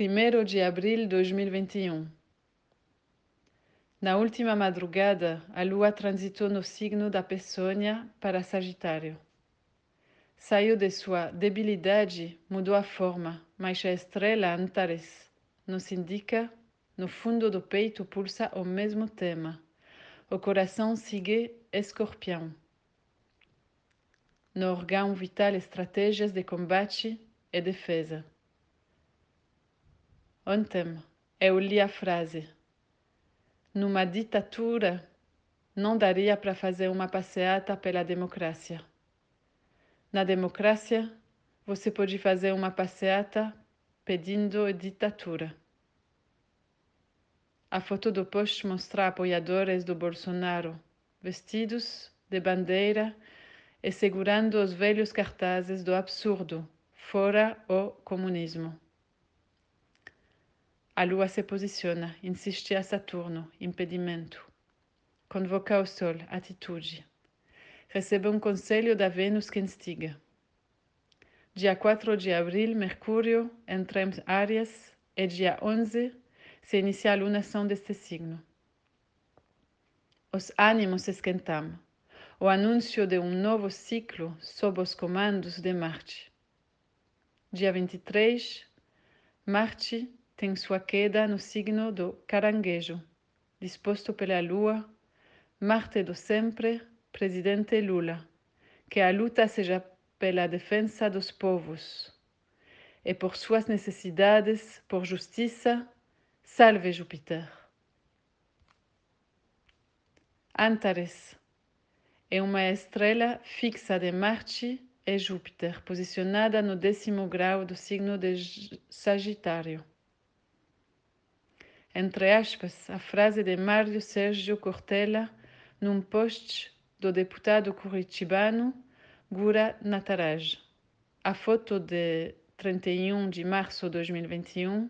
1 de abril de 2021. Na última madrugada, a lua transitou no signo da Peçonha para Sagitário. Saiu de sua debilidade, mudou a forma, mas a estrela Antares nos indica, no fundo do peito pulsa o mesmo tema. O coração sigue escorpião. No órgão vital, estratégias de combate e defesa. Ontem eu li a frase: Numa ditadura, não daria para fazer uma passeata pela democracia. Na democracia, você pode fazer uma passeata pedindo ditadura. A foto do post mostra apoiadores do Bolsonaro vestidos de bandeira e segurando os velhos cartazes do absurdo, fora o comunismo. A lua se posiciona, insiste a Saturno, impedimento. Convoca o Sol, atitude recebe um conselho da Vênus que instiga. Dia 4 de abril, Mercúrio entra em Áries e dia 11 se inicia a lunação deste signo. Os ânimos esquentam. O anúncio de um novo ciclo sob os comandos de Marte. Dia 23, Marte tem sua queda no signo do Caranguejo, disposto pela Lua, Marte do sempre presidente Lula, que a luta seja pela defesa dos povos e por suas necessidades, por justiça, salve Júpiter. Antares é uma estrela fixa de Marte e Júpiter, posicionada no décimo grau do signo de Sagitário. Entre aspas, a frase de Mário Sérgio Cortella num post do deputado curitibano Gura Nataraj. A foto de 31 de março de 2021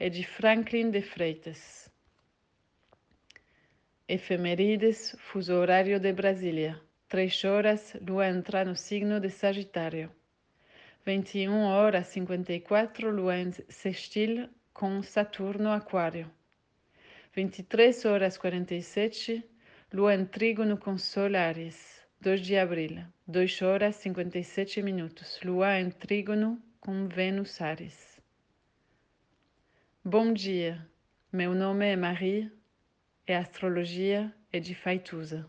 é de Franklin de Freitas. Efemerides, fuso horário de Brasília. 3 horas, lua entra no signo de Sagitário. 21 horas 54, lua em sextil com Saturno Aquário. 23 horas 47, Lua em trígono com Sol Ares, 2 de abril, 2 horas 57 minutos. Lua em trígono com Vênus Ares. Bom dia, meu nome é Marie e a astrologia é de Faituza.